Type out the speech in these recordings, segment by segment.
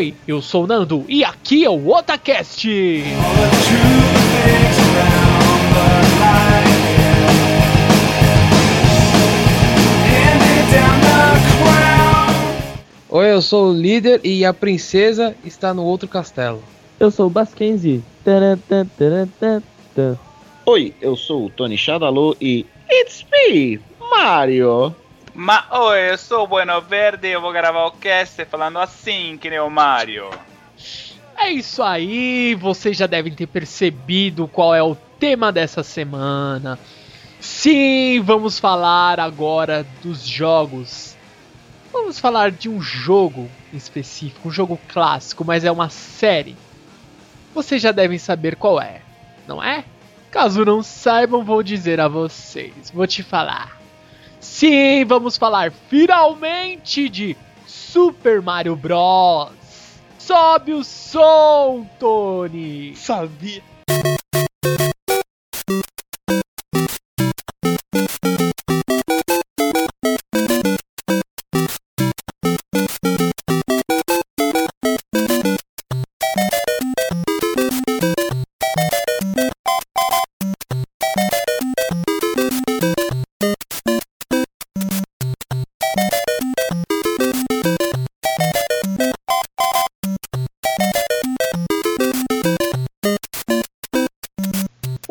Oi, eu sou o Nando e aqui é o Otacast! Oi, eu sou o líder e a princesa está no outro castelo. Eu sou o Baskenzi. Oi, eu sou o Tony Shadaloo e It's me, Mario. Ma oi, eu sou o Bueno Verde e eu vou gravar o cast falando assim que nem o Mario. É isso aí, vocês já devem ter percebido qual é o tema dessa semana. Sim, vamos falar agora dos jogos. Vamos falar de um jogo específico, um jogo clássico, mas é uma série. Vocês já devem saber qual é, não é? Caso não saibam, vou dizer a vocês. Vou te falar. Sim, vamos falar finalmente de Super Mario Bros. Sobe o som, Tony! Sabia.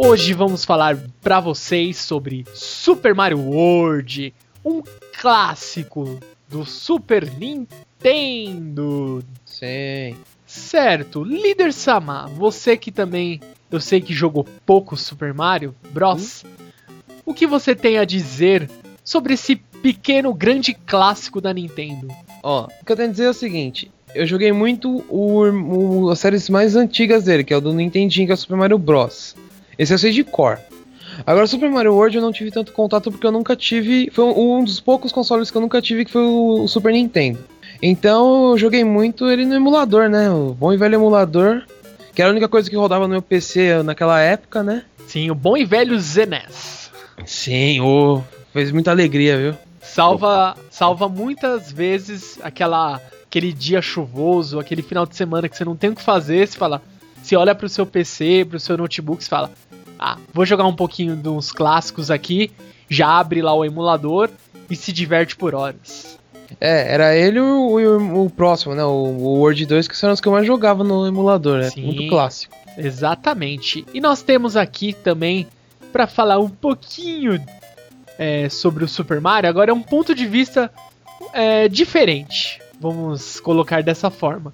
Hoje vamos falar para vocês sobre Super Mario World, um clássico do Super Nintendo. Sim. Certo, líder Sama, você que também eu sei que jogou pouco Super Mario Bros. O que você tem a dizer sobre esse pequeno grande clássico da Nintendo? Ó, o que eu tenho a dizer é o seguinte: eu joguei muito o, o- as séries mais antigas dele, que é o do Nintendinho, que é o Super Mario Bros. Esse eu sei de cor. Agora, Super Mario World eu não tive tanto contato porque eu nunca tive. Foi um, dos poucos consoles que eu nunca tive, que foi o, Super Nintendo. Então eu joguei muito ele no emulador, né? O bom e velho emulador. Que era a única coisa que rodava no meu PC naquela época, né? Sim, o bom e velho Zenes. Sim, ô. fez muita alegria, viu? Salva, salva muitas vezes aquela aquele dia chuvoso, aquele final de semana que você não tem o que fazer, você fala, você olha pro seu PC, pro seu notebook, você fala: "Ah, vou jogar um pouquinho dos clássicos aqui", já abre lá o emulador e se diverte por horas. É, era ele e o, o- o próximo, né? O, o World 2, que são os que eu mais jogava no emulador, né? Sim. Muito clássico. Exatamente. E nós temos aqui também para falar um pouquinho é, sobre o Super Mario. Agora é um ponto de vista é, diferente. Vamos colocar dessa forma.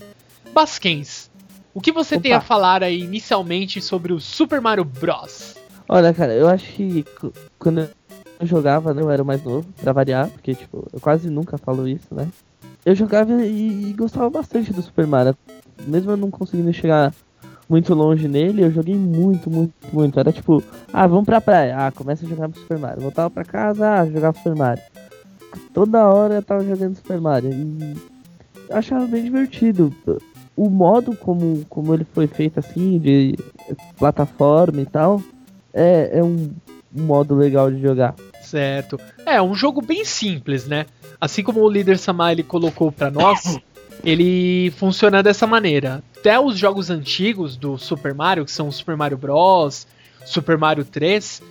Basquens, o que você tem a Opa. falar aí inicialmente sobre o Super Mario Bros? Olha, cara, eu acho que quando eu jogava, né, eu era mais novo, pra variar, porque, tipo, eu quase nunca falo isso, né? Eu jogava e, e gostava bastante do Super Mario. Mesmo eu não conseguindo chegar muito longe nele, eu joguei muito, muito, muito. Era tipo, ah, vamos pra praia. Ah, começa a jogar Super Mario. Voltava pra casa, ah, jogar Super Mario. Toda hora eu tava jogando Super Mario. E eu achava bem divertido. O modo como, como ele foi feito assim, de plataforma e tal, é, é um modo legal de jogar. Certo. É, um jogo bem simples, né? Assim como o líder Samar ele colocou pra nós, ele funciona dessa maneira. Até os jogos antigos do Super Mario, que são o Super Mario Bros, Super Mario 3,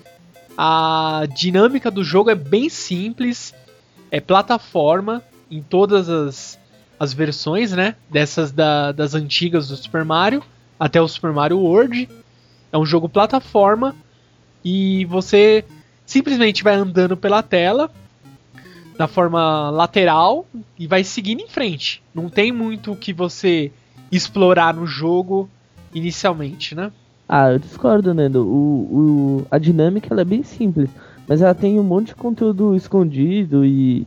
a dinâmica do jogo é bem simples, é plataforma em todas as, as versões, né? Dessas da- das antigas do Super Mario até o Super Mario World. É um jogo plataforma e você simplesmente vai andando pela tela da forma lateral e vai seguindo em frente. Não tem muito o que você explorar no jogo inicialmente, né? Ah, eu discordo, Nando. O, o, a dinâmica é bem simples, mas ela tem um monte de conteúdo escondido e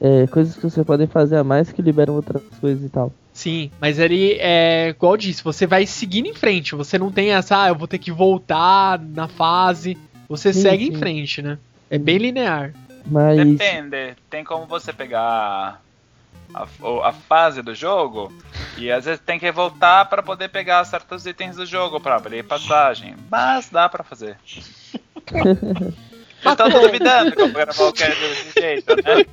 é, coisas que você pode fazer a mais que liberam outras coisas e tal. Sim, mas ele é igual eu disse, você vai seguindo em frente, você não tem essa, ah, eu vou ter que voltar na fase, você Sim, segue em sim. frente, né? É bem linear. Mas Depende, tem como você pegar a, a fase do jogo e às vezes tem que voltar para poder pegar certos itens do jogo para abrir passagem. Mas dá para fazer. Vocês estão duvidando que eu vou gravar o cast desse jeito, né?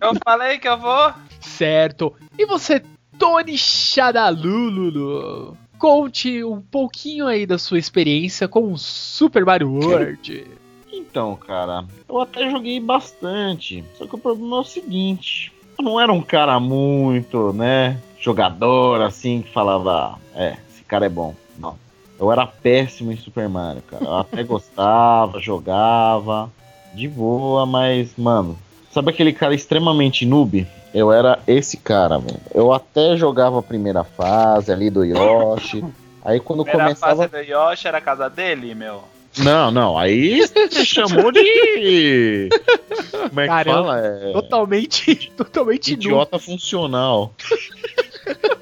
Eu falei que eu vou. Certo. E você Tony Shadalulu. Conte um pouquinho aí da sua experiência com o Super Mario World. Então, cara, eu até joguei bastante. Só que o problema é o seguinte: eu não era um cara muito, né, jogador assim que falava, é, esse cara é bom. Não. Eu era péssimo em Super Mario, cara. Eu até gostava, jogava de boa, mas, mano, sabe aquele cara extremamente noob? Eu era esse cara, velho. Eu até jogava a primeira fase ali do Yoshi. Aí quando Primeira começava. fase do Yoshi era a casa dele, meu. Não, não, aí você chamou de. Como é que Caramba, fala? É... Totalmente, totalmente. Idiota funcional.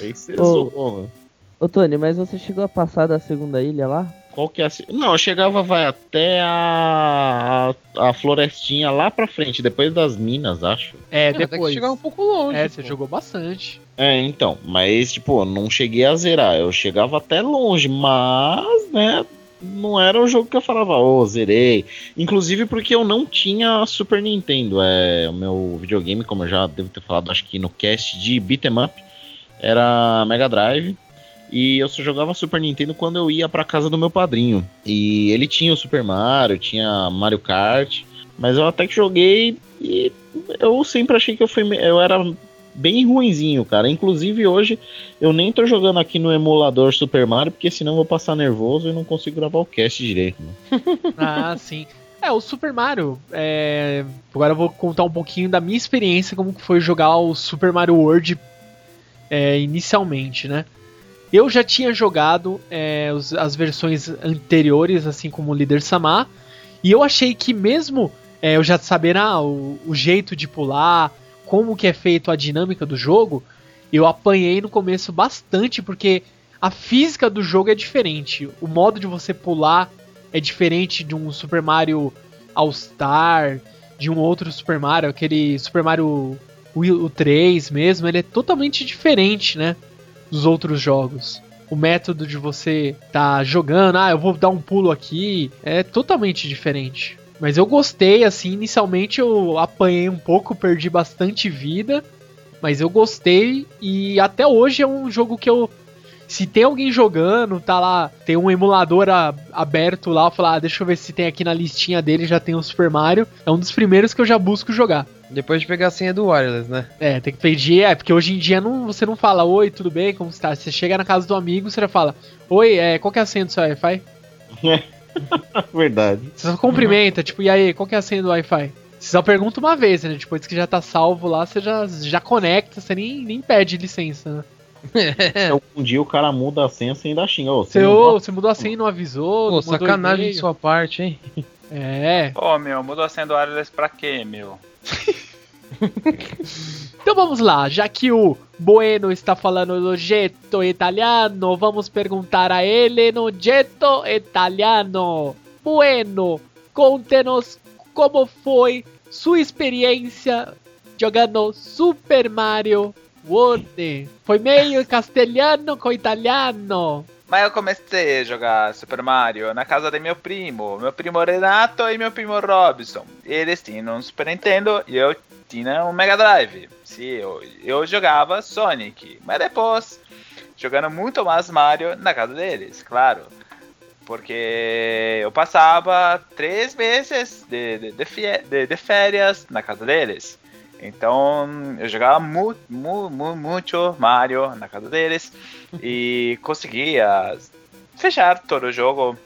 Aí você Ô. zoou, mano. Ô Tony, mas você chegou a passar da segunda ilha lá? Qual que é a. se- Não, eu chegava, vai até a, a, a florestinha lá pra frente, depois das minas, acho. É, que depois. chegar um pouco longe. É, pô. você jogou bastante. É, então, mas, tipo, eu não cheguei a zerar. Eu chegava até longe, mas, né, não era o jogo que eu falava, ô, zerei. Inclusive porque eu não tinha Super Nintendo. É, o meu videogame, como eu já devo ter falado, acho que no cast de Beat'em Up, era Mega Drive. E eu só jogava Super Nintendo quando eu ia pra casa do meu padrinho. E ele tinha o Super Mario, tinha Mario Kart. Mas eu até que joguei e eu sempre achei que eu, fui, eu era bem ruinzinho, cara. Inclusive hoje eu nem tô jogando aqui no emulador Super Mario, porque senão eu vou passar nervoso e não consigo gravar o cast direito. Né? Ah, sim. É, o Super Mario. é, Agora eu vou contar um pouquinho da minha experiência, como foi jogar o Super Mario World é, inicialmente, né? Eu já tinha jogado é, os- as versões anteriores, assim como o Líder Samar, e eu achei que mesmo é, eu já sabendo ah, o, o jeito de pular, como que é feito a dinâmica do jogo, eu apanhei no começo bastante, porque a física do jogo é diferente. O modo de você pular é diferente de um Super Mario All Star, de um outro Super Mario, aquele Super Mario o 3 mesmo, ele é totalmente diferente, né, dos outros jogos. O método de você tá jogando, ah, eu vou dar um pulo aqui, é totalmente diferente. Mas eu gostei, assim, inicialmente eu apanhei um pouco, perdi bastante vida, mas eu gostei e até hoje é um jogo que eu se tem alguém jogando, tá lá, tem um emulador a- aberto lá, eu falo, ah, deixa eu ver se tem aqui na listinha dele, já tem o Super Mario. É um dos primeiros que eu já busco jogar. Depois de pegar a senha do wireless, né? É, tem que pedir, é, porque hoje em dia não, você não fala, oi, tudo bem, como está? Você chega na casa do amigo, você já fala, oi, é, qual que é a senha do seu Wi-Fi? Verdade. Você só cumprimenta, tipo, e aí, qual que é a senha do Wi-Fi? Você só pergunta uma vez, né? Depois que já tá salvo lá, você já, já conecta, você nem, nem pede licença, né? Então, um dia o cara muda a senha sem dar xinga. Ô, Você, ô, você mudou a senha e não avisou, Pô, sacanagem de sua parte, hein? É. Pô, meu, mudou a senha do wireless pra quê, meu? Então vamos lá, já que o Bueno está falando do jeito italiano, vamos perguntar a ele no jeito italiano. Bueno, conte-nos como foi sua experiência jogando Super Mario World. Foi meio castelhano com italiano. Mas eu comecei a jogar Super Mario na casa de meu primo, meu primo Renato e meu primo Robson. Eles tinham um Super Nintendo e eu tinha um Mega Drive. Sim, eu, eu jogava Sonic, mas depois jogando muito mais Mario na casa deles, claro. Porque eu passava três meses de, de, de- de férias na casa deles. Então eu jogava mu, mu, mu, muito Mario na casa deles e conseguia fechar todo o jogo,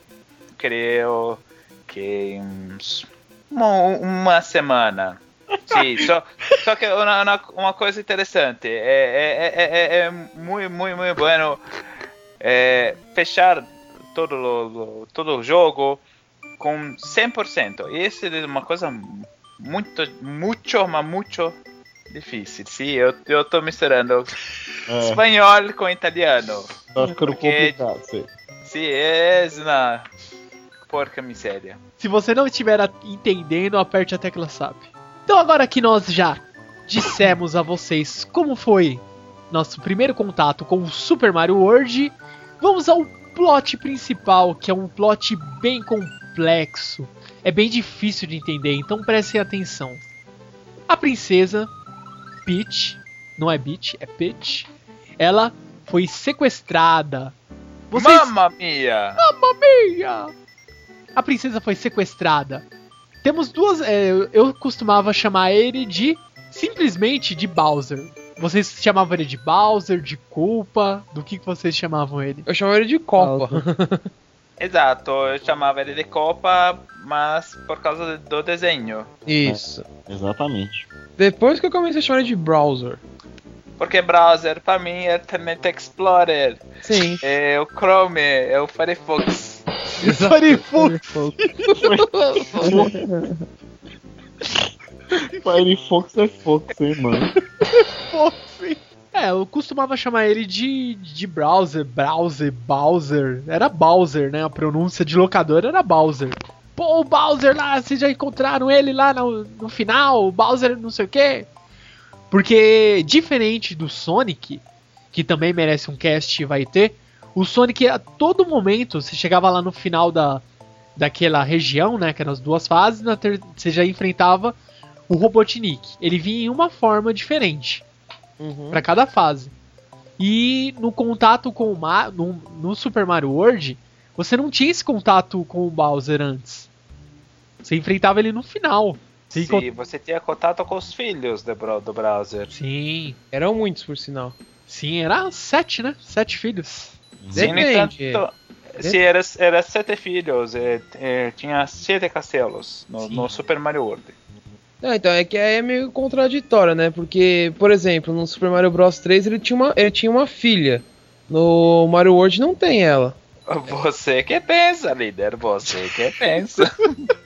creio que uns, uma, uma semana. Sim, só, só que uma, uma- uma coisa interessante, é, é, é, é, é muito, muito, muito bueno é, fechar todo o, todo o jogo com 100%. Isso é uma coisa muito, muito, mas muito difícil. Sim, eu, eu tô misturando É, espanhol com italiano. tá ficando porque- complicado. Sei. Sim, é uma porca miséria. Se você não estiver entendendo, aperte a tecla SAP. Então agora que nós já dissemos a vocês como foi nosso primeiro contato com o Super Mario World, vamos ao plot principal, que é um plot bem complexo. É bem difícil de entender, então prestem atenção. A princesa Peach não é Peach, é Peach. Ela foi sequestrada. Vocês... Mamma mia! Mamma mia! A princesa foi sequestrada. Temos duas. é, eu- costumava chamar ele de. simplesmente de Bowser. Vocês chamavam ele de Bowser, de culpa? Do que, que vocês chamavam ele? Eu chamo ele de Copa. Exato, eu chamava ele de Copa, mas por causa do desenho. Isso. Exatamente. Depois que eu comecei a chamar ele de Browser. Porque browser, pra mim, é Internet Explorer, Sim. é o Chrome, é o Firefox. Firefox. Firefox é Fox, hein, mano. É, eu costumava chamar ele de, de browser, browser, Bowser. Era Bowser, né? A pronúncia de locador era Bowser. Pô, o Bowser lá, vocês já encontraram ele lá no, no final? O Bowser não sei o quê. Porque, diferente do Sonic, que também merece um cast e vai ter, o Sonic a todo momento, você chegava lá no final da, daquela região, né? Que eram as duas fases, na ter, você já enfrentava o Robotnik. Ele vinha em uma forma diferente Uhum. para cada fase. E no contato com o Ma no, no Super Mario World, você não tinha esse contato com o Bowser antes. Você enfrentava ele no final. Você Sim, encont- você tinha contato com os filhos do, do browser. Sim, Eram muitos, por sinal. sim, era sete, né? Sete filhos. Sim, Depende. entanto, se era, era sete filhos, é, é, tinha sete castelos no, Sim. no Super Mario World. Não, então, é que aí é meio contraditório, né? Porque, por exemplo, no Super Mario Bros 3 ele tinha uma, ele tinha uma filha. No Mario World não tem ela. Você que pensa, líder, você que pensa.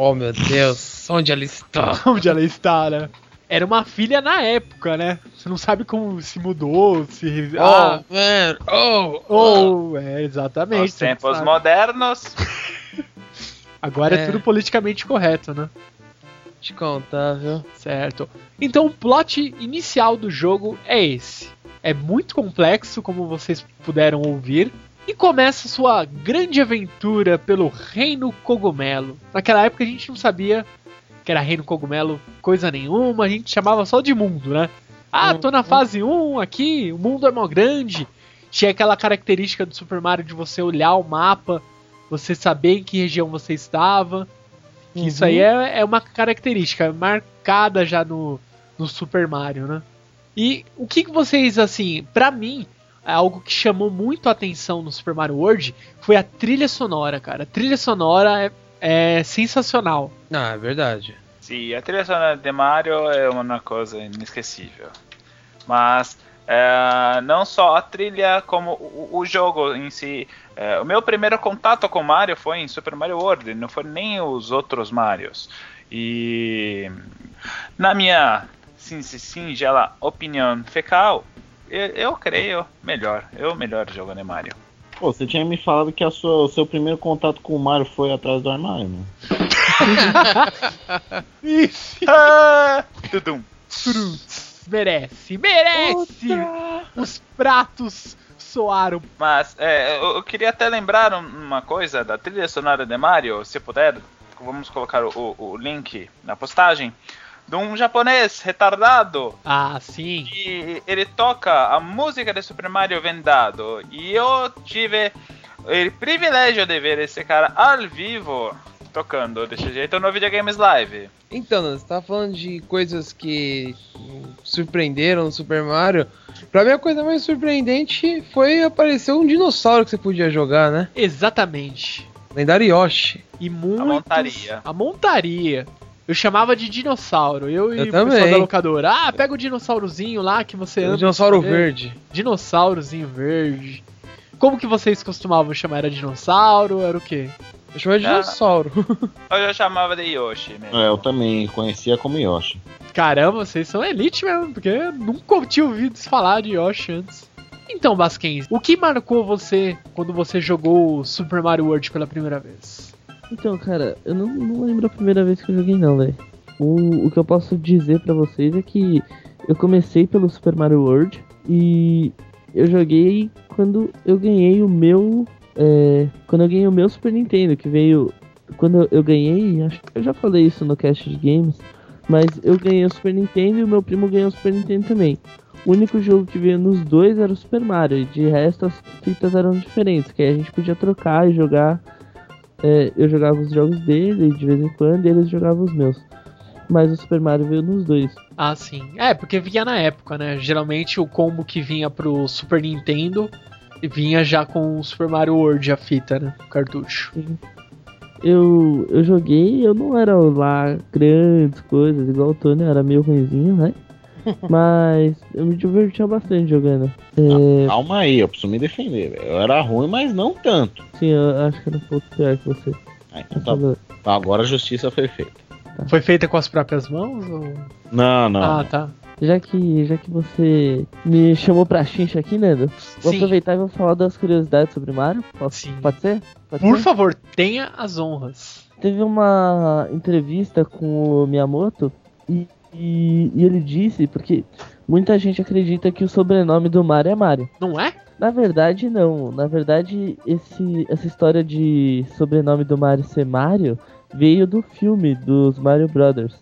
Oh meu Deus, onde ela está? Onde ela está, né? Era uma filha na época, né? Você não sabe como se mudou, se. Ah, Oh, man, oh, oh. oh, é, exatamente. Não tempos modernos, Agora é É. tudo politicamente correto, né? Te contar, viu? Certo. Então o plot inicial do jogo é esse. É muito complexo, como vocês puderam ouvir, e começa sua grande aventura pelo Reino Cogumelo. Naquela época a gente não sabia que era Reino Cogumelo coisa nenhuma, a gente chamava só de mundo, né? Ah, tô na fase 1 aqui, o mundo é mó grande. Tinha aquela característica do Super Mario de você olhar o mapa, você saber em que região você estava. Que Isso aí é, é uma característica marcada já no, no Super Mario, né? E o que, que vocês, assim, pra mim, é algo que chamou muito a atenção no Super Mario World foi a trilha sonora, cara. A trilha sonora é, é sensacional. Ah, é verdade. sim, a trilha sonora de Mario é uma coisa inesquecível. Mas é, não só a trilha, como o, o jogo em si. É, o meu primeiro contato com Mario foi em Super Mario World, não foi nem os outros Marios. E na minha sin- singela opinião fecal, eu, eu creio melhor. O melhor jogo de Mario. Pô, você tinha me falado que a sua, o seu primeiro contato com o Mario foi atrás do armário, né? Isso! Ah, tudum. Merece, merece! Os pratos soaram. Mas é, eu, eu queria até lembrar um- uma coisa da trilha sonora de Mario, se puder, vamos colocar o, o- o link na postagem, de um japonês retardado Ah, sim. e ele toca a música de Super Mario vendado. E eu tive o privilégio de ver esse cara ao vivo tocando desse jeito no Videogames Live. Então, você tava falando de coisas que surpreenderam no Super Mario. Pra mim, a coisa mais surpreendente foi aparecer um dinossauro que você podia jogar, né? Exatamente. Lendário Yoshi. E muitos... montaria. A montaria. Eu chamava de dinossauro. Eu e Eu o pessoal também. da locadora. Ah, pega o dinossaurozinho lá que você ama. O dinossauro verde. Dinossaurozinho verde. Como que vocês costumavam chamar? Era dinossauro? Era o quê? Eu chamava de Ah. dinossauro. Eu já chamava de Yoshi mesmo. É, eu também conhecia como Yoshi. Caramba, vocês são elite mesmo, porque eu nunca tinha ouvido falar de Yoshi antes. Então, Basquens, o que marcou você quando você jogou Super Mario World pela primeira vez? Então, cara, eu não, não lembro a primeira vez que eu joguei não, velho. O, o que eu posso dizer pra vocês é que eu comecei pelo Super Mario World e eu joguei quando eu ganhei o meu. É, quando eu ganhei o meu Super Nintendo, que veio. Quando eu ganhei, acho que eu já falei isso no cast de games, Mas eu ganhei o Super Nintendo e o meu primo ganhou o Super Nintendo também. O único jogo que veio nos dois era o Super Mario, e de resto as fitas eram diferentes, que a gente podia trocar e jogar. é, eu jogava os jogos dele de vez em quando e eles jogavam os meus. Mas o Super Mario veio nos dois. Ah, sim. É, porque vinha na época, né? Geralmente o combo que vinha pro Super Nintendo vinha já com o Super Mario World, a fita, né? O cartucho. Eu, eu joguei, eu não era lá grandes coisas, igual o Tony, era meio ruimzinho, né? Mas eu me divertia bastante jogando. É, Calma aí, eu preciso me defender. velho. Eu era ruim, mas não tanto. sim, eu acho que era um pouco pior que você. Ah, então tá bom. Tá, agora a justiça foi feita. Foi feita com as próprias mãos? Ou... Não, não. Ah, tá. Já que, já que você me chamou pra chincha aqui, Nando, vou Sim. aproveitar e vou falar das curiosidades sobre Mario. Posso- Sim. Pode ser? Pode Por ser? favor, tenha as honras. Teve uma entrevista com o Miyamoto e, e- e ele disse, porque muita gente acredita que o sobrenome do Mario é Mario. Não é? Na verdade, não. Na verdade, esse, essa história de sobrenome do Mario ser Mario veio do filme dos Mario Brothers.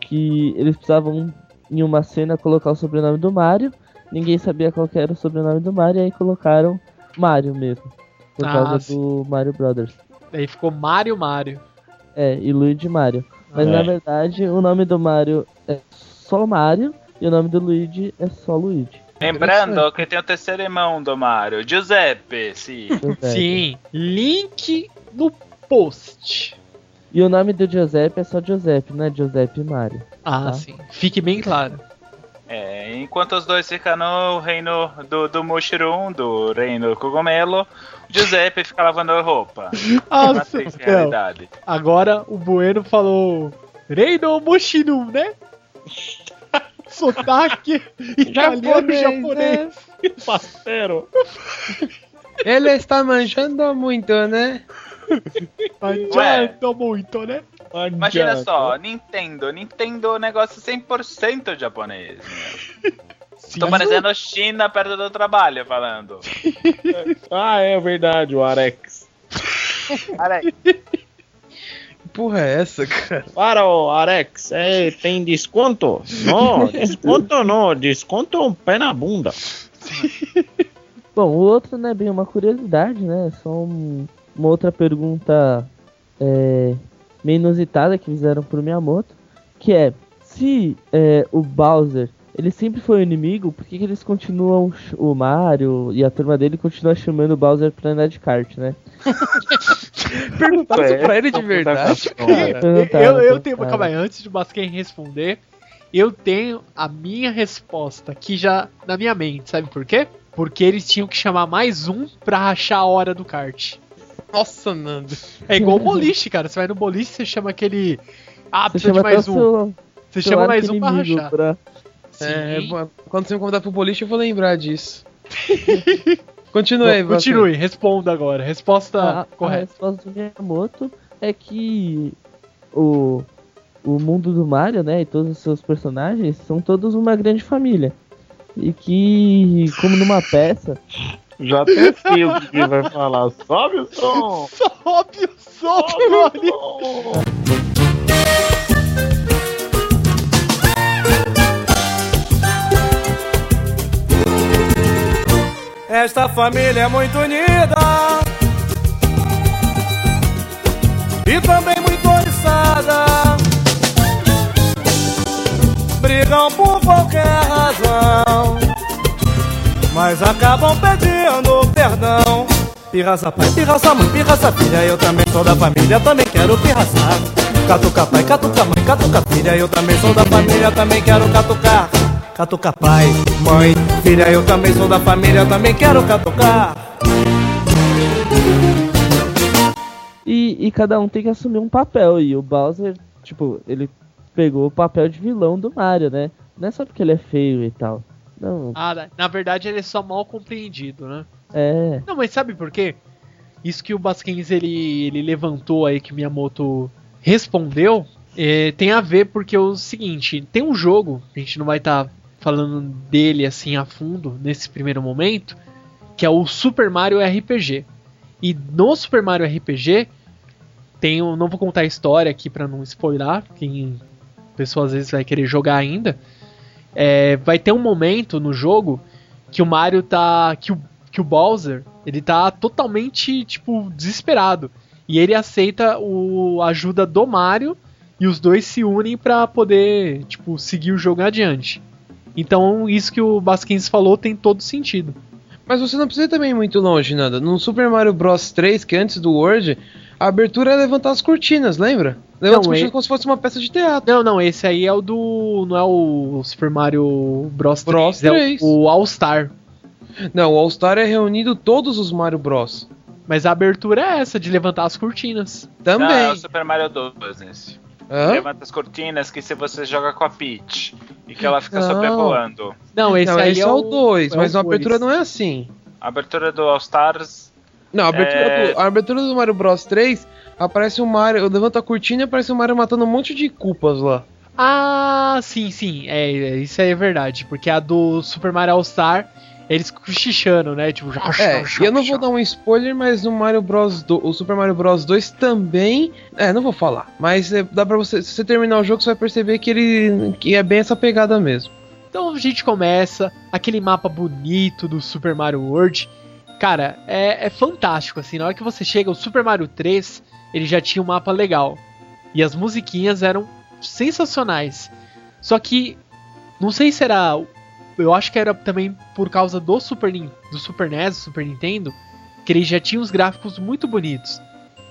Que eles precisavam, em uma cena, colocar o sobrenome do Mario. Ninguém sabia qual que era o sobrenome do Mario, e aí colocaram Mario mesmo. Por Ah, causa sim. do Mario Brothers. Daí ficou Mario Mario. É, e Luigi Mario. Mas É. na verdade, o nome do Mario é só Mario e o nome do Luigi é só Luigi. Lembrando que tem o terceiro irmão do Mario, Giuseppe, sim. Giuseppe. Sim. Link no post. E o nome do Giuseppe é só Giuseppe, não é Giuseppe Mario. Ah, Tá. sim. Fique bem claro. É, enquanto os dois ficam no reino do, do Mushroom, do reino cogumelo, Giuseppe fica lavando roupa. Não. realidade. Agora o Bueno falou Reino Moshinu, né? Sotaque italiano japonês. Parceiro. Ele está manjando muito, né? Mangiando muito, né? Imagina só, Nintendo. Nintendo é um negócio 100% japonês. Tô parecendo China perto do trabalho falando. Ah, é verdade, o Arex. Que porra é essa, cara? Para o Arex, é, tem desconto? Não, desconto não, desconto é um pé na bunda. Bom, o outro não é bem uma curiosidade, né? Só um- uma outra pergunta é, meio inusitada que fizeram pro Miyamoto, que é se é, o Bowser ele sempre foi o inimigo, por que, que eles continuam o Mario e a turma dele continua chamando o Bowser pra andar de kart, né? Perguntaram isso pra ele de verdade, cara. Eu, eu tenho calma aí, antes de Basquem responder, eu tenho a minha resposta aqui já na minha mente, sabe por quê? Porque eles tinham que chamar mais um pra rachar a hora do kart. Nossa, Nando. É igual o boliche, cara. Você vai no boliche, você chama aquele. Ah, Você precisa chama de mais um. seu, Você seu chama mais um pra rachar. pra- É, quando você me convidar pro boliche, eu vou lembrar disso. Continue aí, Bom, Continue, responda agora. Resposta A, a correta. resposta do Miyamoto é que o, o mundo do Mario, né, e todos os seus personagens são todos uma grande família. E que, como numa peça, Já até sei o que vai falar. Sobe o som! Sobe o som, Sobe o som! Esta família é muito unida e também muito oriçada. Brigam por qualquer razão, mas acabam pedindo perdão. Pirraça pai, pirraça mãe, pirraça filha, eu também sou da família, também quero pirraçar. Catuca pai, catuca mãe, catuca filha, eu também sou da família, também quero catucar. Catuca pai, mãe, filha, eu também sou da família, também quero catucar. e, e cada um tem que assumir um papel. E o Bowser, tipo, ele pegou o papel de vilão do Mario, né? Não é só porque ele é feio e tal. Não, Ah, na- verdade ele é só mal compreendido, né? é. Não, mas sabe por quê? Isso que o Basquens ele, ele levantou aí que Miyamoto respondeu é, tem a ver porque é o seguinte, tem um jogo, a gente não vai estar falando dele assim a fundo nesse primeiro momento, que é o Super Mario RPG. E no Super Mario RPG tem um, não vou contar a história aqui pra não spoiler, quem a pessoa às vezes vai querer jogar ainda, é, vai ter um momento no jogo que o Mario tá. que o, que o Bowser ele tá totalmente, tipo, desesperado. E ele aceita o, a ajuda do Mario e os dois se unem pra poder, tipo, seguir o jogo adiante. Então, isso que o Basquins falou tem todo sentido. Mas você não precisa ir também muito longe, nada. No Super Mario Bros 3, que é antes do World, a abertura é levantar as cortinas, lembra? Levantar Não, as cortinas é- como se fosse uma peça de teatro. Não, não, esse aí é o do. Não é o Super Mario Bros. Bros 3, é 3. o, o All Star. Não, o All Star é reunido todos os Mario Bros. Mas a abertura é essa, de levantar as cortinas. Também. Não, é o Super Mario 2 nesse. Hã? Levanta as cortinas que se você joga com a Peach e que ela fica Não. sobrevoando. Não, esse não, aí esse é, é o 2, é mas o a abertura não é assim. A abertura do All Stars. Não, a abertura, É. do, a abertura do Mario Bros 3 aparece o Mario, levanta a cortina e aparece o Mario matando um monte de culpas lá. Ah, sim, sim. É, é, isso aí é verdade. Porque a do Super Mario All Star, eles cochichando, né? Tipo, É, e eu não vou dar um spoiler, mas no Mario Bros. Do, o Super Mario Bros 2 também. É, não vou falar. Mas é, dá pra você. Se você terminar o jogo, você vai perceber que ele. que é bem essa pegada mesmo. Então a gente começa, aquele mapa bonito do Super Mario World. Cara, é, é fantástico, assim. Na hora que você chega, o Super Mario 3, ele já tinha um mapa legal. E as musiquinhas eram sensacionais. Só que, não sei se era. Eu acho que era também por causa do Super, do Super NES, do Super Nintendo, que ele já tinha os gráficos muito bonitos.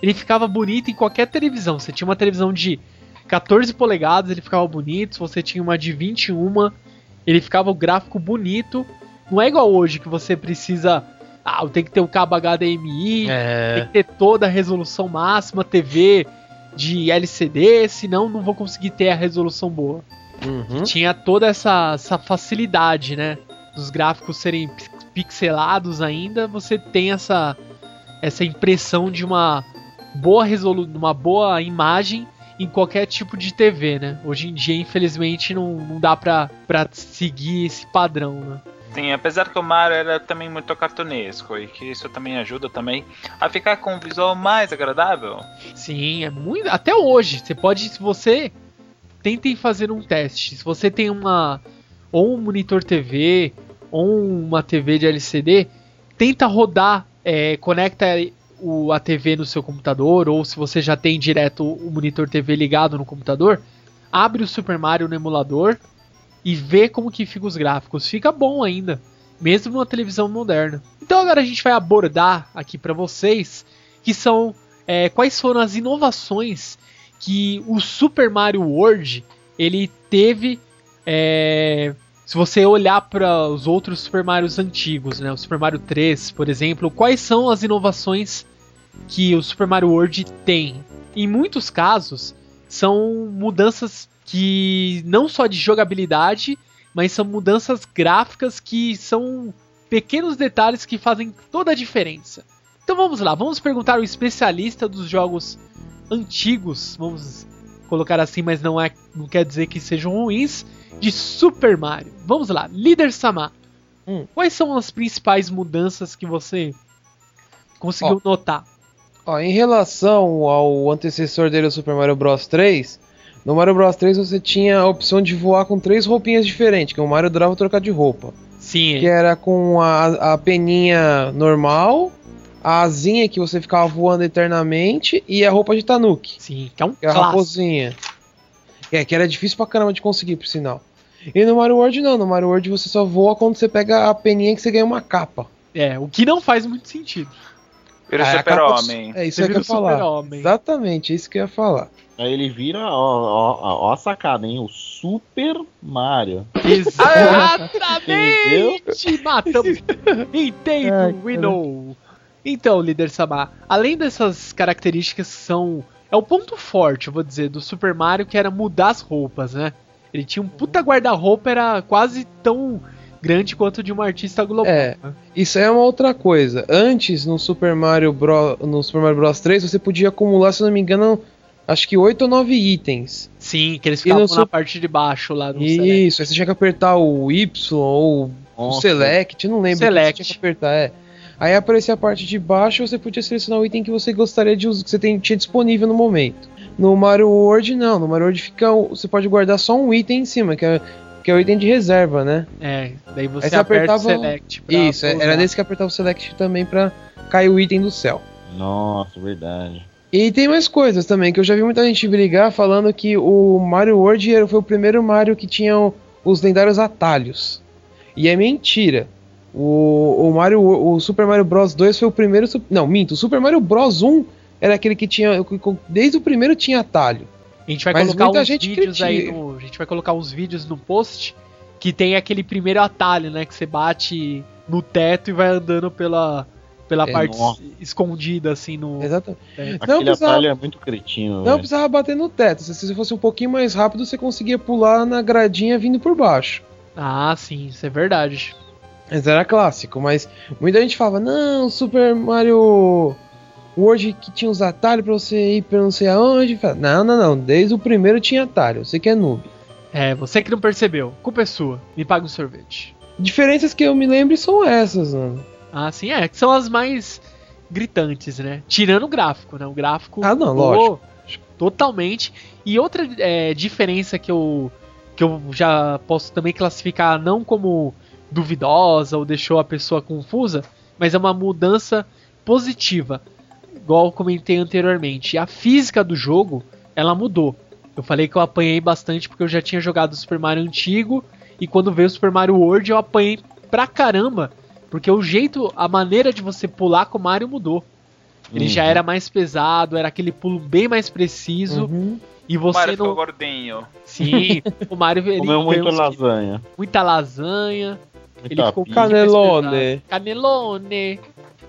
Ele ficava bonito em qualquer televisão. Você tinha uma televisão de 14 polegadas, ele ficava bonito. Se você tinha uma de 21, ele ficava o gráfico bonito. Não é igual hoje que você precisa. Ah, tem que ter o cabo HDMI, tem É. que ter toda a resolução máxima, TV de LCD, senão não vou conseguir ter a resolução boa. Uhum. Tinha toda essa, essa facilidade, né? Dos gráficos serem pi- pixelados ainda, você tem essa, essa impressão de uma boa resolu uma boa imagem em qualquer tipo de TV, né? Hoje em dia, infelizmente, não, não dá pra, pra seguir esse padrão, né? Sim, apesar que o Mario era também muito cartunesco e que isso também ajuda também a ficar com um visual mais agradável. Sim, é muito. Até hoje, você pode, se você tentem fazer um teste, se você tem uma ou um monitor TV ou uma TV de LCD, tenta rodar, é, conecta o, a TV no seu computador ou se você já tem direto o monitor TV ligado no computador, abre o Super Mario no emulador e vê como que fica os gráficos. Fica bom ainda, mesmo numa televisão moderna. Então agora a gente vai abordar aqui para vocês que são é, quais foram as inovações que o Super Mario World ele teve. é, se você olhar para os outros Super Marios antigos, né, o Super Mario 3, por exemplo, quais são as inovações que o Super Mario World tem? Em muitos casos, são mudanças que não só de jogabilidade, mas são mudanças gráficas que são pequenos detalhes que fazem toda a diferença. Então vamos lá, vamos perguntar ao especialista dos jogos antigos, vamos colocar assim, mas não é, não quer dizer que sejam ruins, de Super Mario. Vamos lá, líder Sama. Hum. Quais são as principais mudanças que você conseguiu notar? Ó, em relação ao antecessor dele, o Super Mario Bros 3, no Mario Bros 3 você tinha a opção de voar com três roupinhas diferentes, que o Mario adorava trocar de roupa. Sim, Que era com a, a peninha normal, a asinha que você ficava voando eternamente e a roupa de Tanuki, sim, que é um que é a raposinha. É, que era difícil pra caramba de conseguir, por sinal. E no Mario World não, no Mario World você só voa quando você pega a peninha que você ganha uma capa. É, o que não faz muito sentido. Vira capa- Super-Homem. É isso Você que eu ia falar. Exatamente, é isso que eu ia falar. Aí ele vira, ó, ó, ó, ó a sacada, hein? O Super Mario. Exatamente! Matamos. Entendo, Ai, we cara. know. Então, líder Samar, além dessas características que são. É o ponto forte, eu vou dizer, do Super Mario, que era mudar as roupas, né? Ele tinha um puta guarda-roupa, era quase tão grande quanto o de um artista global. É. né? Isso aí é uma outra coisa. Antes, no Super Mario Bros, no Super Mario Bros 3, você podia acumular, se não me engano, acho que 8 ou 9 itens. Sim, que eles ficavam na parte de baixo lá no Select. Isso, aí você tinha que apertar o Y ou o Nossa. Select, eu não lembro o que Select. você tinha que apertar, é. Aí aparecia a parte de baixo, você podia selecionar o item que você gostaria de usar, que você tem- tinha disponível no momento. No Mario World, não. No Mario World fica. o- Você pode guardar só um item em cima, que é, que é o item de reserva, né? É, daí você você aperta apertava- o select pra Isso, é- era nesse que apertava o Select também pra cair o item do céu. Nossa, verdade. E tem mais coisas também, que eu já vi muita gente brigar falando que o Mario World era- foi o primeiro Mario que tinha os lendários atalhos. E é mentira. O, o Mario, o Super Mario Bros 2 foi o primeiro. Não, minto. O Super Mario Bros 1 era aquele que tinha. Desde o primeiro tinha atalho. A gente vai Mas colocar muita gente vídeos aí no, a gente vai colocar uns vídeos no post que tem aquele primeiro atalho, né, que você bate no teto e vai andando pela pela É, parte nossa. escondida assim no Exatamente. É. Não Aquele precisava- atalho é muito cretino. Não velho. precisava bater no teto. Se você fosse um pouquinho mais rápido, você conseguia pular na gradinha vindo por baixo. Ah, sim, isso é verdade. Mas era clássico, mas muita gente falava, não, Super Mario World que tinha os atalhos pra você ir pra não sei aonde. Não, não, não, desde o primeiro tinha atalho, você que é noob. É, você que não percebeu, culpa é sua. Me paga um sorvete. Diferenças que eu me lembro são essas, mano. Ah, sim, é, que são as mais gritantes, né? Tirando o gráfico, né? O gráfico Ah, não, mudou lógico. totalmente. E outra é, diferença que eu, que eu já posso também classificar não como duvidosa ou deixou a pessoa confusa, mas é uma mudança positiva. Igual eu comentei anteriormente. A física do jogo, ela mudou. Eu falei que eu apanhei bastante porque eu já tinha jogado o Super Mario antigo e quando veio o Super Mario World eu apanhei pra caramba, porque o jeito, a maneira de você pular com o Mario mudou. Ele já Uhum. era mais pesado, era aquele pulo bem mais preciso Uhum. e O você Mario ficou não. gordinho. Sim, o Mario ele Comeu muita uns- lasanha. muita lasanha, ele muita ficou bem mais Canelone. Canelone.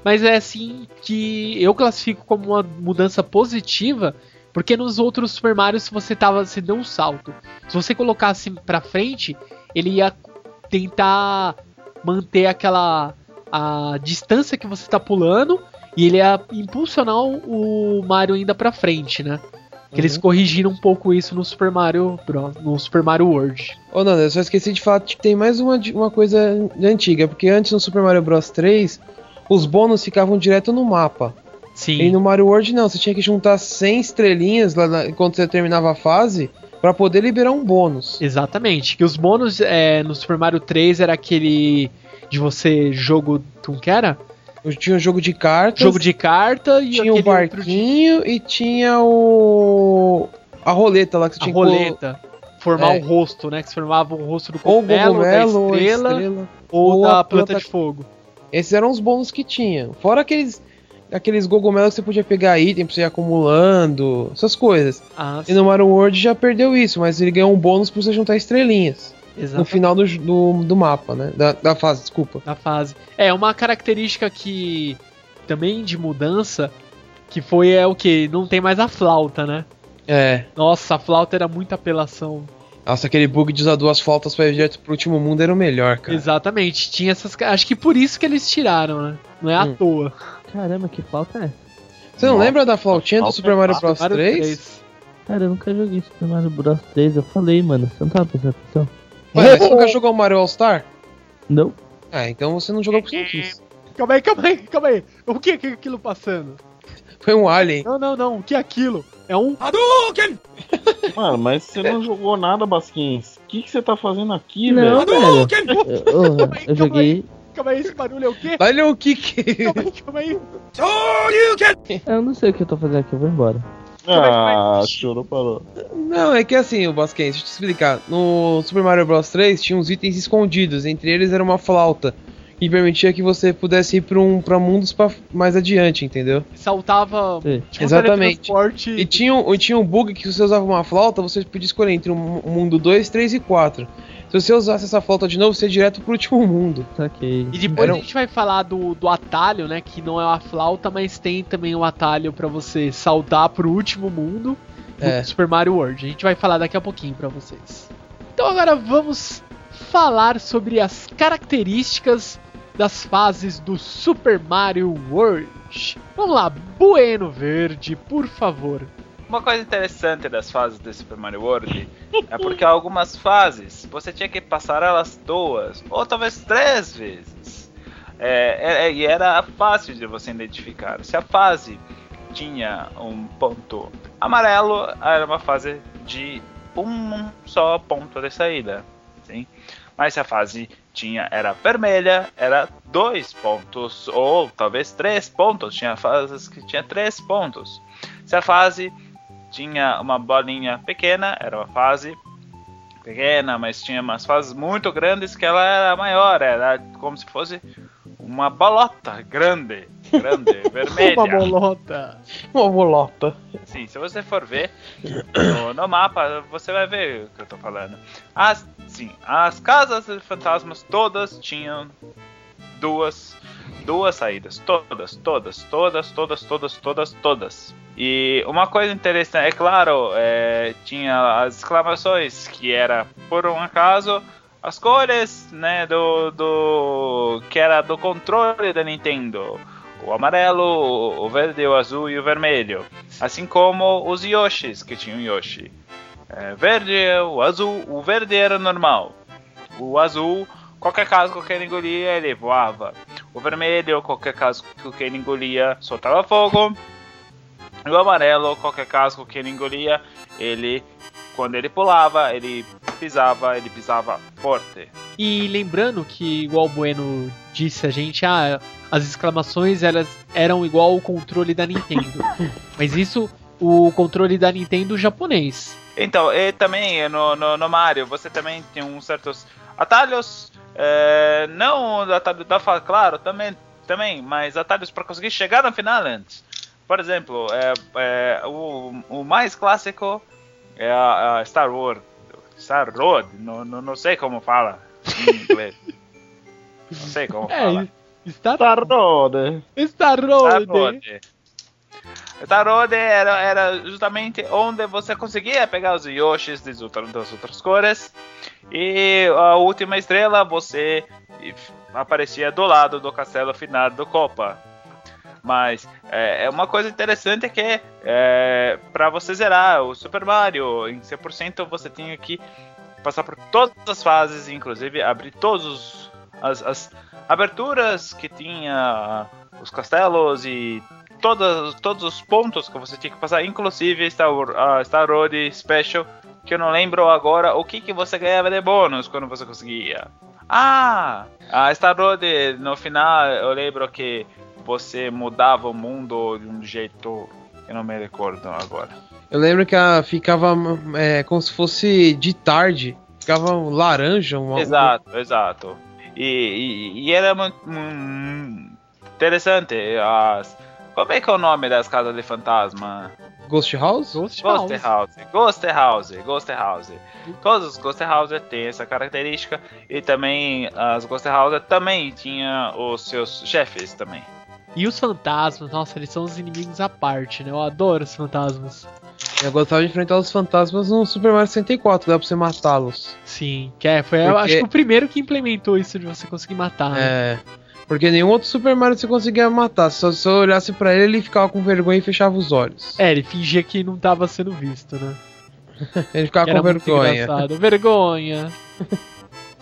Mas é assim que eu classifico como uma mudança positiva, porque nos outros Super Mario se você tava, você deu um salto. Se você colocasse pra frente, ele ia tentar manter aquela a distância que você tá pulando e ele ia impulsionar o Mario ainda pra frente, né? Que eles Uhum. corrigiram um pouco isso no Super Mario Bros, no Super Mario World. Ô, Nando, eu só esqueci de falar que tem mais uma, uma coisa antiga, porque antes no Super Mario Bros 3, os bônus ficavam direto no mapa. Sim. E no Mario World não, você tinha que juntar 100 estrelinhas lá na- quando você terminava a fase pra poder liberar um bônus. Exatamente. Que os bônus é, no Super Mario 3 era aquele de você jogo. Como que era? Eu tinha um jogo de cartas, Jogo de carta e tinha o aquele outro barquinho e tinha o a roleta lá que você a tinha que colo- roleta. Formar É. o rosto, né? Que se formava o rosto do ou o cogumelo, da ou a estrela, estrela. ou, ou da a planta planta- de fogo. Esses eram os bônus que tinha. Fora aqueles aqueles cogumelos que você podia pegar item pra você ir acumulando, essas coisas. Ah, E no Mario World já perdeu isso, mas ele ganhou um bônus pra você juntar estrelinhas. No exatamente. final do, do, do mapa, né? Da, da fase, desculpa. Da fase. É, uma característica que também de mudança que foi é o que não tem mais a flauta, né? É. Nossa, a flauta era muita apelação. Nossa, aquele bug de usar duas flautas pra ir direto pro último mundo era o melhor, cara. Exatamente. Tinha essas. Acho que por isso que eles tiraram, né? Não é à Hum. toa. Caramba, que falta é essa? Você não Nossa, lembra da flautinha do Super é Mario. Bros Mario 3? 3. Cara, eu nunca joguei Super Mario Bros 3, eu falei, mano, você não tava prestando atenção? Ué, você nunca jogou o Mario All Star? Não? Ah, então você não jogou porque não quis. Calma aí, calma aí, calma aí. O que é aquilo passando? Foi um alien. Não, não, não. O que é aquilo? É um. Mano, mas você não jogou nada, Basquins. O que, que você tá fazendo aqui, Não, velho? velho. Eu, eu- eu joguei. Calma aí, esse barulho é o quê? Olha o que que... Calma aí, calma aí. Eu não sei o que eu tô fazendo aqui, eu vou embora. Ah, chorou, parou. Não, é que assim, o Basquens, deixa eu te explicar. No Super Mario Bros 3 tinha uns itens escondidos, entre eles era uma flauta. Que permitia que você pudesse ir pra, um, pra mundos pra mais adiante, entendeu? Saltava. Tipo, Exatamente. teletransporte. E tinha, um- e tinha um bug que se você usava uma flauta, você podia escolher entre o mu- mundo 2, 3 e 4. Se você usasse essa flauta de novo, você ia direto pro último mundo. Saquei. E depois Era a um- gente vai falar do, do atalho, né? Que não é a flauta, mas tem também o atalho pra você saltar pro último mundo do É. Super Mario World. A gente vai falar daqui a pouquinho pra vocês. Então agora vamos falar sobre as características das fases do Super Mario World. Vamos lá, Bueno Verde, por favor. Uma coisa interessante das fases do Super Mario World é porque algumas fases você tinha que passar elas duas ou talvez três vezes. É, é- e era fácil de você identificar. Se a fase tinha um ponto amarelo, era uma fase de um só ponto de saída. Sim? Mas se a fase tinha era vermelha, era dois pontos, ou talvez três pontos. Tinha fases que tinha três pontos. Se a fase tinha uma bolinha pequena, era uma fase pequena, mas tinha umas fases muito grandes que ela era maior, era como se fosse uma bolota grande, grande, vermelha. Uma bolota. Uma bolota. Sim, se você for ver no, no mapa, você vai ver o que eu tô falando. As, sim, as casas de fantasmas todas tinham duas, duas saídas. Todas, todas, todas, todas, todas, todas, todas. E uma coisa interessante, é claro, é, tinha as exclamações, que era por um acaso as cores, né, do, do que era do controle da Nintendo. O amarelo, o verde, o azul e o vermelho. Assim como os Yoshis, que tinham Yoshi. É, verde, o azul, o verde era normal. O azul, qualquer casco que engolia, ele voava. O vermelho, qualquer casco que engolia, soltava fogo. E o amarelo, qualquer casco que ele engolia, ele, quando ele pulava, ele pisava, ele pisava forte. E lembrando que, igual o Bueno disse a gente, ah, as exclamações elas eram igual o controle da Nintendo. Mas isso, o controle da Nintendo japonês. Então, e também no, no, no Mario, você também tem uns certos atalhos, é, não atalho da claro, também, também, mas atalhos para conseguir chegar no final antes. Por exemplo, é, é, o, o mais clássico é a, a Star Wars. Star Road, não, não, não sei como fala em inglês. não sei como fala. Star. Star Star Road. Road. Star Road era, era justamente onde você conseguia pegar os Yoshis das outras, das outras cores. E a última estrela você aparecia do lado do castelo final do Copa. Mas é, é uma coisa interessante que é, para você zerar o Super Mario em 100% você tinha que passar por todas as fases, inclusive abrir todos os, as, as aberturas que tinha os castelos e todos, todos os pontos que você tinha que passar, inclusive Star, a Star Road Special, que eu não lembro agora o que, que você ganhava de bônus quando você conseguia. Ah, a Star Road no final eu lembro que você mudava o mundo de um jeito que eu não me recordo agora. Eu lembro que a, ficava é, como se fosse de tarde. Ficava um laranja. Uma, Exato, exato. E, e, e era muito hum, interessante. As, como é que é o nome das casas de fantasma? Ghost House? Ghost Ghost House. House. Ghost House. Ghost House. Todos os Ghost House têm essa característica. E também as Ghost House também tinha os seus chefes também. E os fantasmas, nossa, eles são os inimigos à parte, né? Eu adoro os fantasmas. Eu gostava de enfrentar os fantasmas no Super Mario 64, dá pra você matá-los. Sim, que é, foi Porque- acho que o primeiro que implementou isso de você conseguir matar. né? É. Porque nenhum outro Super Mario você conseguia matar. Se você olhasse pra ele, ele ficava com vergonha e fechava os olhos. É, ele fingia que não tava sendo visto, né? Ele ficava com vergonha. engraçado. Vergonha.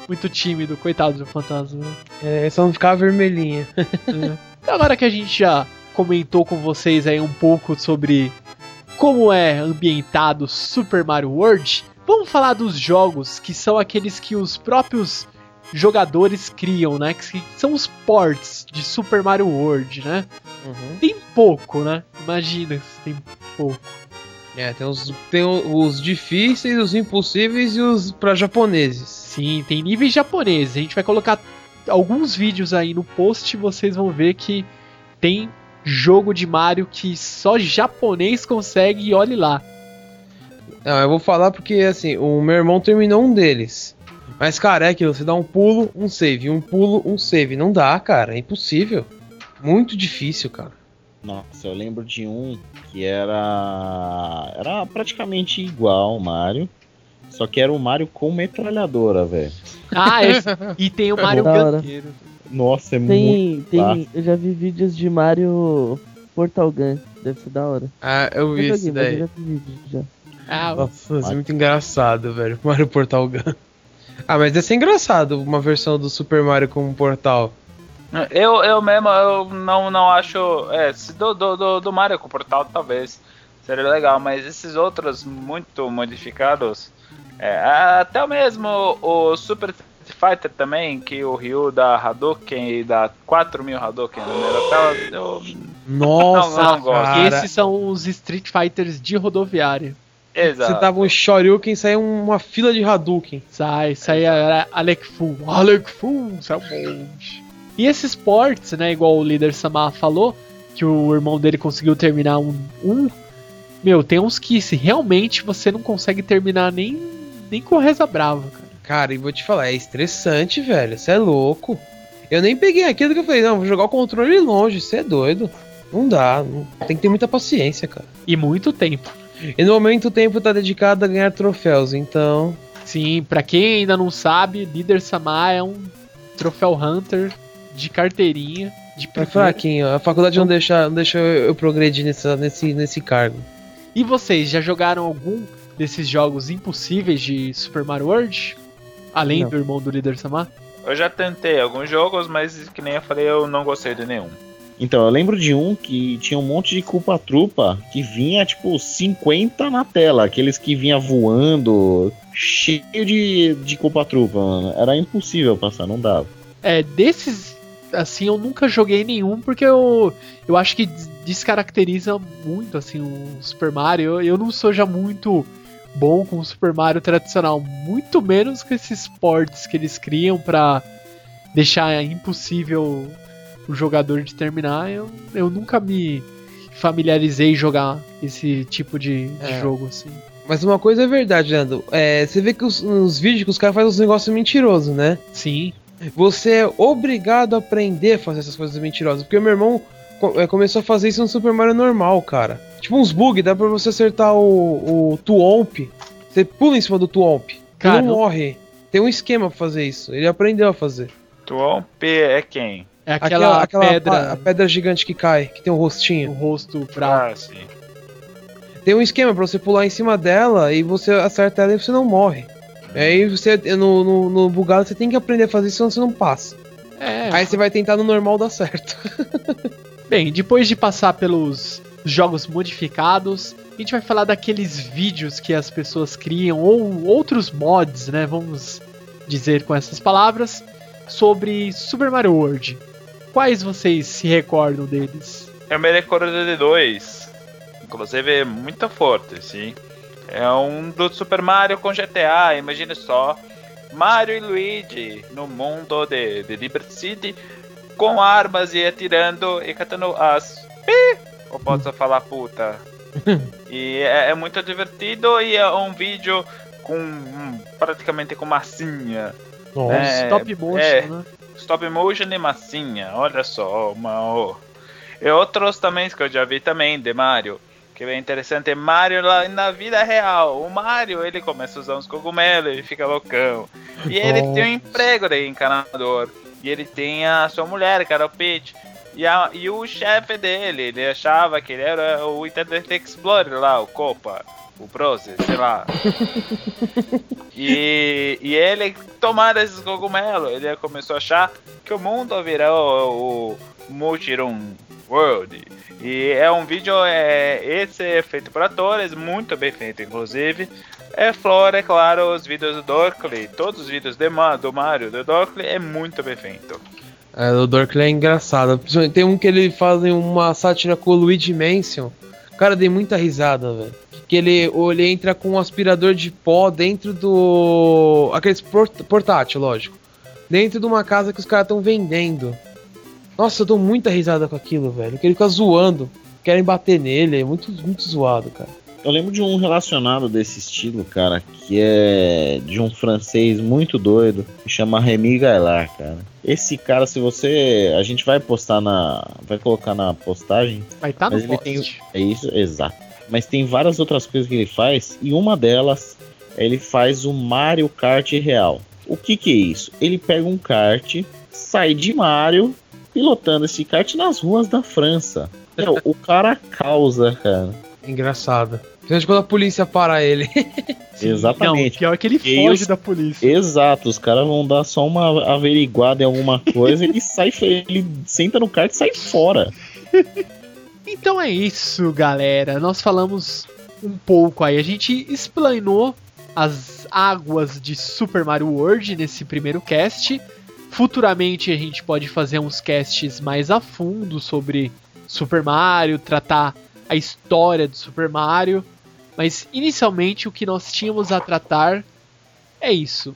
muito tímido, coitado do fantasma. né? É, só não ficava vermelhinha. Então, agora que a gente já comentou com vocês aí um pouco sobre como é ambientado Super Mario World, vamos falar dos jogos que são aqueles que os próprios jogadores criam, né? Que são os ports de Super Mario World, né? Uhum. Tem pouco, né? Imagina se tem pouco. É, tem os, tem os difíceis, os impossíveis e os pra japoneses. Sim, tem níveis japoneses. A gente vai colocar alguns vídeos aí no post vocês vão ver que tem jogo de Mario que só japonês consegue e olhe lá. Não, eu vou falar porque, assim, o meu irmão terminou um deles. Mas, cara, é aquilo, você dá um pulo, um save, um pulo, um save. Não dá, cara, é impossível. Muito difícil, cara. Nossa, eu lembro de um que era. Era praticamente igual ao Mario. Só que era o Mario com metralhadora, velho. Ah, esse- e tem o Mario. Ganteiro. Nossa, é muito. Tem, tem, fácil. eu já vi vídeos de Mario Portal Gun, deve ser da hora. Ah, eu vi isso eu daí. já vi vídeo já. Ah, Nossa, isso é muito engraçado, velho. Mario Portal Gun. Ah, mas deve ser engraçado uma versão do Super Mario com um portal. Eu, eu mesmo, eu não, não acho. É, se do, do, do, do Mario com o Portal, talvez seria legal, mas esses outros muito modificados. É, até o mesmo o Super Street Fighter também, que o Ryu dá Hadouken e dá 4 mil Hadouken na primeira tela, eu Nossa, Não, não gosto. Esses são os Street Fighters de rodoviária. Exato. Você tava um Shoryuken e saía uma fila de Hadouken. Sai, sai a Alec Fu. Alec Fu, sai um monte. E esses ports, né, igual o líder Samar falou, que o irmão dele conseguiu terminar um, um. Meu, tem uns que se realmente você não consegue terminar nem, nem com reza brava, cara. Cara, e vou te falar, é estressante, velho. Você é louco. Eu nem peguei aquilo que eu falei, não, vou jogar o controle longe, você é doido. Não dá, não- tem que ter muita paciência, cara. E muito tempo. E no momento o tempo tá dedicado a ganhar troféus, então. Sim, pra quem ainda não sabe, líder Samar é um troféu Hunter de carteirinha. De É fraquinho, a faculdade não deixa, não deixa eu, eu progredir nessa, nesse, nesse cargo. E vocês, já jogaram algum desses jogos impossíveis de Super Mario World? Além Não. do irmão do líder Samar? Eu já tentei alguns jogos, mas que nem eu falei, eu não gostei de nenhum. Então, eu lembro de um que tinha um monte de culpa-trupa que vinha, tipo, 50 na tela. Aqueles que vinha voando, cheio de, de culpa-trupa, mano. Era impossível passar, não dava. É, desses, assim, eu nunca joguei nenhum porque eu, eu acho que des- descaracteriza muito, assim, o Super Mario. Eu, eu não sou já muito bom com o Super Mario tradicional, muito menos com esses ports que eles criam pra deixar impossível o jogador de terminar. Eu, eu nunca me familiarizei em jogar esse tipo de, de É. jogo, assim. Mas uma coisa é verdade, Leandro. É, você vê que os, nos vídeos que os caras fazem uns negócios mentirosos, né? Sim, Você é obrigado a aprender a fazer essas coisas mentirosas. Porque meu irmão co- é, começou a fazer isso no Super Mario normal, cara. Tipo uns bugs, dá pra você acertar o, o Tuomp. Você pula em cima do Tuomp. Cara, e não morre. Tem um esquema pra fazer isso. Ele aprendeu a fazer. Tuon P é quem? é aquela, pedra pa- a pedra gigante que cai, que tem um rostinho. rosto pra. Ah, sim. Tem um esquema pra você pular em cima dela e você acerta ela e você não morre. Aí você, no, no, no bugado, você tem que aprender a fazer isso, senão você não passa. É, Aí você vai tentar no normal dar certo. Bem, depois de passar pelos jogos modificados, a gente vai falar daqueles vídeos que as pessoas criam, ou outros mods, né? Vamos dizer com essas palavras, sobre Super Mario World. Quais vocês se recordam deles? Eu me recordo de dois. Inclusive, muito forte, sim. É um do Super Mario com GTA, imagine só. Mario e Luigi no mundo de, de Liberty City com armas e atirando e catando as. Pi! Ou posso falar puta? e é, é muito divertido e é um vídeo com hum, praticamente com massinha. Nossa. É, Stop motion, é. né? Stop motion e massinha, olha só, uma, ó. E outros também que eu já vi também de Mario, que é interessante, Mario lá na vida real. O Mario, ele começa a usar uns cogumelos e fica loucão. E ele tem um emprego de encanador. E ele tem a sua mulher, que era o Peach. E, a- e o chefe dele, ele achava que ele era o Internet Explorer lá, o Copa, o Browser, sei lá. E, e ele, tomando esses cogumelos, ele começou a achar que o mundo virou o Multiroom World. E é um vídeo, é, esse é feito por atores, muito bem feito, inclusive. É Flora, é claro, os vídeos do Dorkley, todos os vídeos de, do Mario, do Dorkley, é muito bem feito. É, o Dorkley é engraçado. Tem um que ele faz uma sátira com o Luigi Mansion. Cara, dei muita risada, velho. Que ele, ele entra com um aspirador de pó dentro do. Aqueles port- portátil, lógico. Dentro de uma casa que os caras estão vendendo. Nossa, eu dou muita risada com aquilo, velho. Que ele fica zoando. Querem bater nele. É muito, muito zoado, cara. Eu lembro de um relacionado desse estilo, cara, que é de um francês muito doido, que chama Remy Gaillard, cara. Esse cara, se você. A gente vai postar na. Vai colocar na postagem. Vai estar no Mas ele post. tem- É isso, exato. Mas tem várias outras coisas que ele faz, e uma delas, ele faz o Mario Kart real. O que que é isso? Ele pega um kart, sai de Mario, pilotando esse kart nas ruas da França. Meu, o cara causa, cara. Engraçado. Principalmente quando a polícia para ele. Exatamente. Não, pior é que ele E foge os- da polícia. Exato, os caras vão dar só uma averiguada em alguma coisa, ele sai, ele senta no kart e sai fora. Então é isso, galera. Nós falamos um pouco aí. A gente explanou as águas de Super Mario World nesse primeiro cast. Futuramente a gente pode fazer uns casts mais a fundo sobre Super Mario, tratar a história de Super Mario. Mas inicialmente o que nós tínhamos a tratar é isso.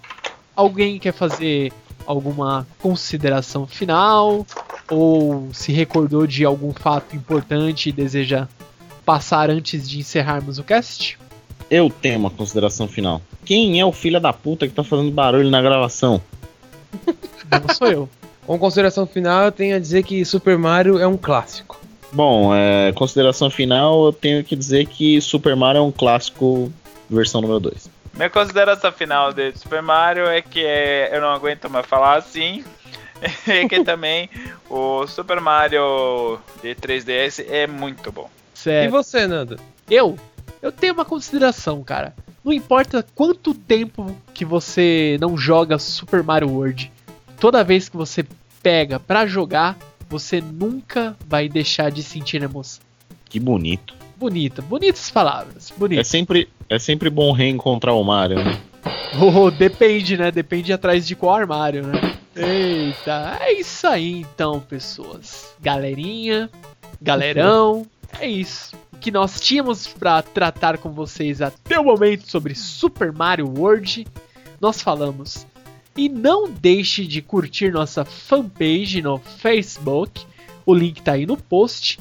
Alguém quer fazer alguma consideração final? Ou se recordou de algum fato importante e deseja passar antes de encerrarmos o cast? Eu tenho uma consideração final. Quem é o filho da puta que tá fazendo barulho na gravação? Não sou eu. Com consideração final, eu tenho a dizer que Super Mario é um clássico. Bom, é, consideração final, eu tenho que dizer que Super Mario é um clássico versão número 2. Minha consideração final de Super Mario é que é, eu não aguento mais falar assim. E que também o Super Mario de 3DS é muito bom. E Sério. você, Nando? Eu? Eu tenho uma consideração, cara. Não importa quanto tempo que você não joga Super Mario World, toda vez que você pega pra jogar, você nunca vai deixar de sentir emoção. Que bonito. Bonita, bonitas palavras, É bonito. sempre, é sempre bom reencontrar o Mario, né? Oh, depende, né? Depende atrás de qual armário, né? Eita, é isso aí então, pessoas. Galerinha, galerão, é isso. O que nós tínhamos pra tratar com vocês até o momento sobre Super Mario World, nós falamos. E não deixe de curtir nossa fanpage no Facebook, o link tá aí no post.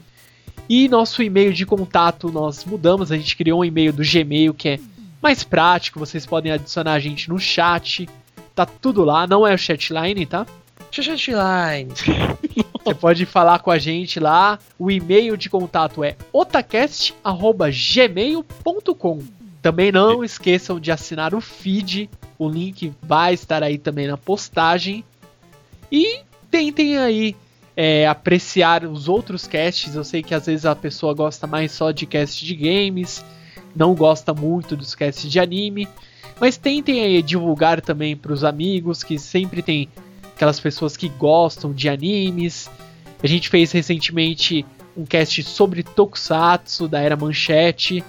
E nosso e-mail de contato nós mudamos, a gente criou um e-mail do Gmail que é mais prático, vocês podem adicionar a gente no chat. Tá tudo lá, não é o chatline, tá? Chatline. Você pode falar com a gente lá. O e-mail de contato é otacast@gmail.com. Também não esqueçam de assinar o feed. O link vai estar aí também na postagem. E tentem aí é, apreciar os outros casts. Eu sei que às vezes a pessoa gosta mais só de cast de games, não gosta muito dos casts de anime. Mas tentem aí divulgar também para os amigos, que sempre tem aquelas pessoas que gostam de animes. A gente fez recentemente um cast sobre Tokusatsu da era Manchete.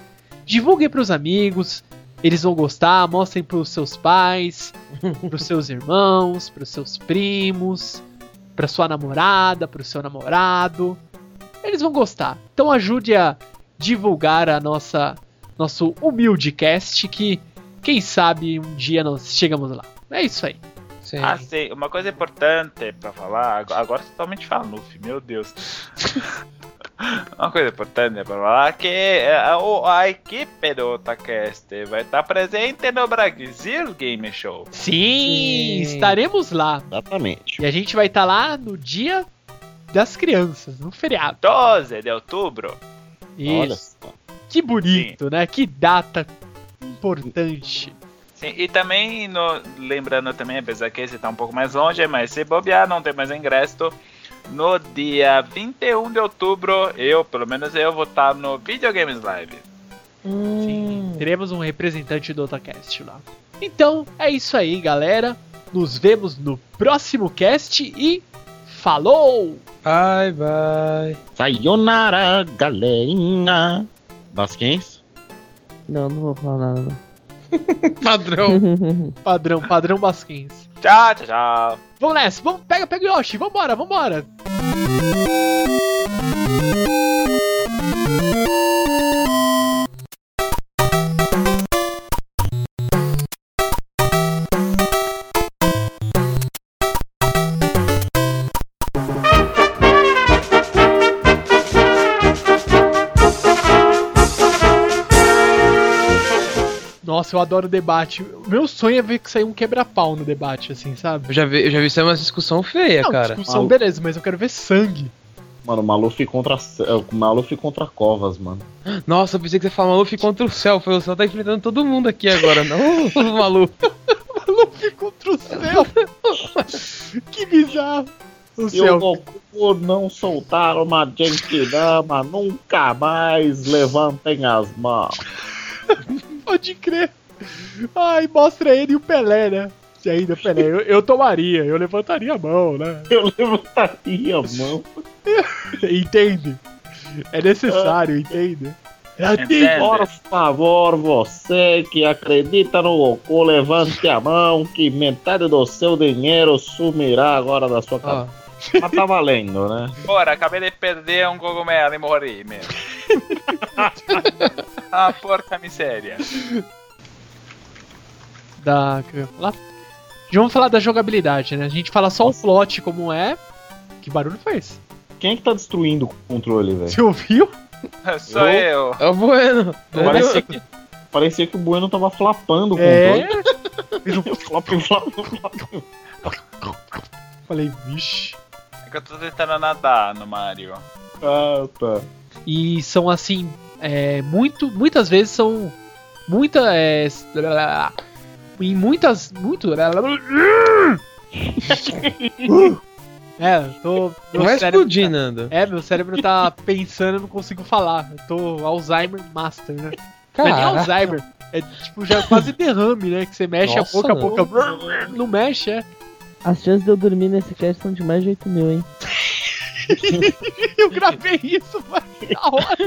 Divulguem para os amigos, eles vão gostar, mostrem para os seus pais, para os seus irmãos, para os seus primos, para sua namorada, para o seu namorado. Eles vão gostar. Então ajude a divulgar a nossa nosso humilde cast que quem sabe um dia nós chegamos lá. É isso aí. Sim. Ah, sim, uma coisa importante pra falar, ag- agora totalmente fala Luffy, meu Deus. uma coisa importante pra falar que é, a, o- a equipe do Otacast vai estar presente no Brasil Game Show. Sim, Sim. estaremos lá. Exatamente. E a gente vai estar lá no dia das crianças, no feriado. 12 de outubro. Olha Isso. só. Que bonito, né? Que data importante. Sim, e também, no- lembrando também, apesar que esse tá um pouco mais longe, mas se bobear, não tem mais ingresso. No dia 21 de outubro, eu, pelo menos eu, vou estar no Videogames Live. Sim, teremos um representante do Otacast lá. Então, é isso aí, galera. Nos vemos no próximo cast e falou! Bye, bye. Sayonara, galerinha. Basquens? Não, não vou falar nada. Padrão. Padrão, padrão Basquens. Tchau, tchau, tchau. Vamos nessa, vamos, pega, pega o Yoshi, vambora, vambora. Eu adoro debate. Meu sonho é ver que sair um quebra-pau no debate, assim, sabe? Eu já vi, eu já vi isso é uma discussão feia, Não, cara. discussão, Malu- beleza, mas eu quero ver sangue. Mano, Maluf contra, é, Maluf contra Covas, mano. Nossa, eu pensei que você falava Maluf contra o céu. Foi o céu tá enfrentando todo mundo aqui agora, não o Maluf. Luffy contra o céu. que bizarro. O Se o céu. Goku não soltar uma Genkidama, nunca mais levantem as mãos. Pode crer. Ai, mostra ele e o Pelé, né? Se ainda o Pelé. Eu, eu tomaria, eu levantaria a mão, né? Eu levantaria a mão. Entende? É necessário, entende? Entende? Por favor, você que acredita no Goku, levante a mão que metade do seu dinheiro sumirá agora da sua casa. Mas tá valendo, né? Ora, acabei de perder um cogumelo e morri mesmo. ah, porca miséria. Da. que eu ia falar? Vamos falar da jogabilidade, né? A gente fala só o plot como é. Que barulho foi esse? Quem é que tá destruindo o controle, velho? Você ouviu? Sou eu. é o Bueno. Parecia que, parecia que o Bueno tava flapando o É. controle. Um- Flap, flap, flap. Falei, vixe. É que eu tô tentando nadar no Mario. Ah, tá. E são assim. É, muito, muitas vezes são. Muita. É, em muitas. Muito. É, eu tô. Não vai cérebro explodir, tá- Nando. É, meu cérebro tá pensando, eu não consigo falar. Eu tô Alzheimer Master, né? Não é nem Caraca. Alzheimer. É tipo já quase derrame, né? Que você mexe Nossa, a boca, a boca. Não mexe, é. As chances de eu dormir nesse cast são de mais de 8 mil, hein? Eu gravei isso, mas hora.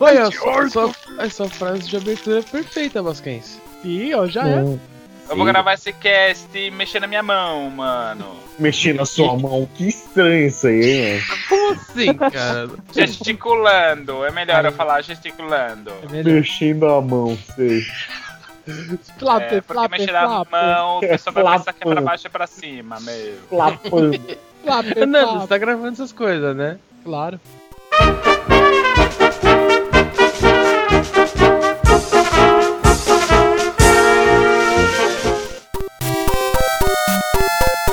Olha, sua, sua, a sua frase de abertura é perfeita, Basquens. Sim, ó, já é. Eu vou gravar esse cast mexendo na minha mão, mano. Mexendo na sua mão, que estranho isso aí, hein, mano? Como assim, cara? Gesticulando, é melhor eu falar gesticulando. É mexendo a mão, sei. Flap, é, porque mexer na mão, a pessoa vai passar aqui é pra baixo e pra cima, meu. Flapando. não, Nando, você tá gravando essas coisas, né? Claro.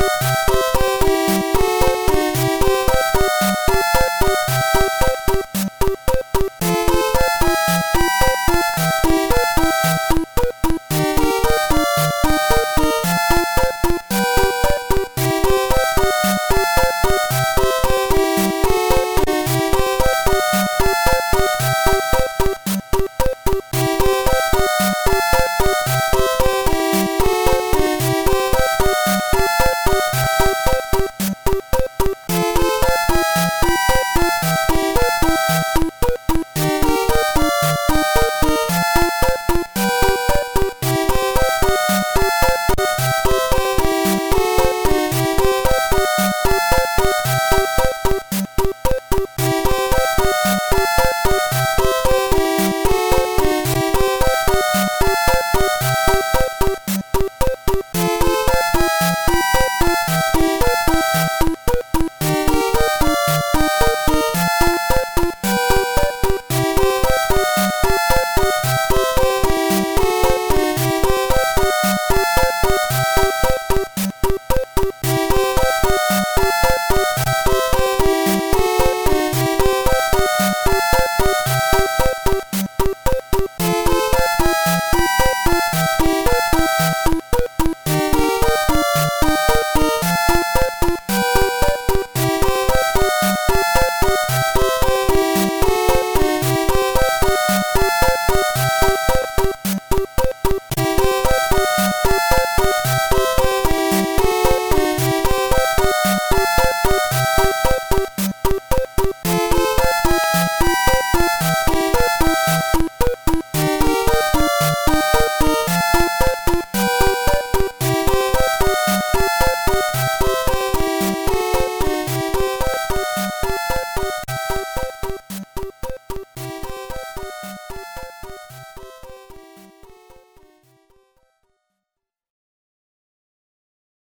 Thank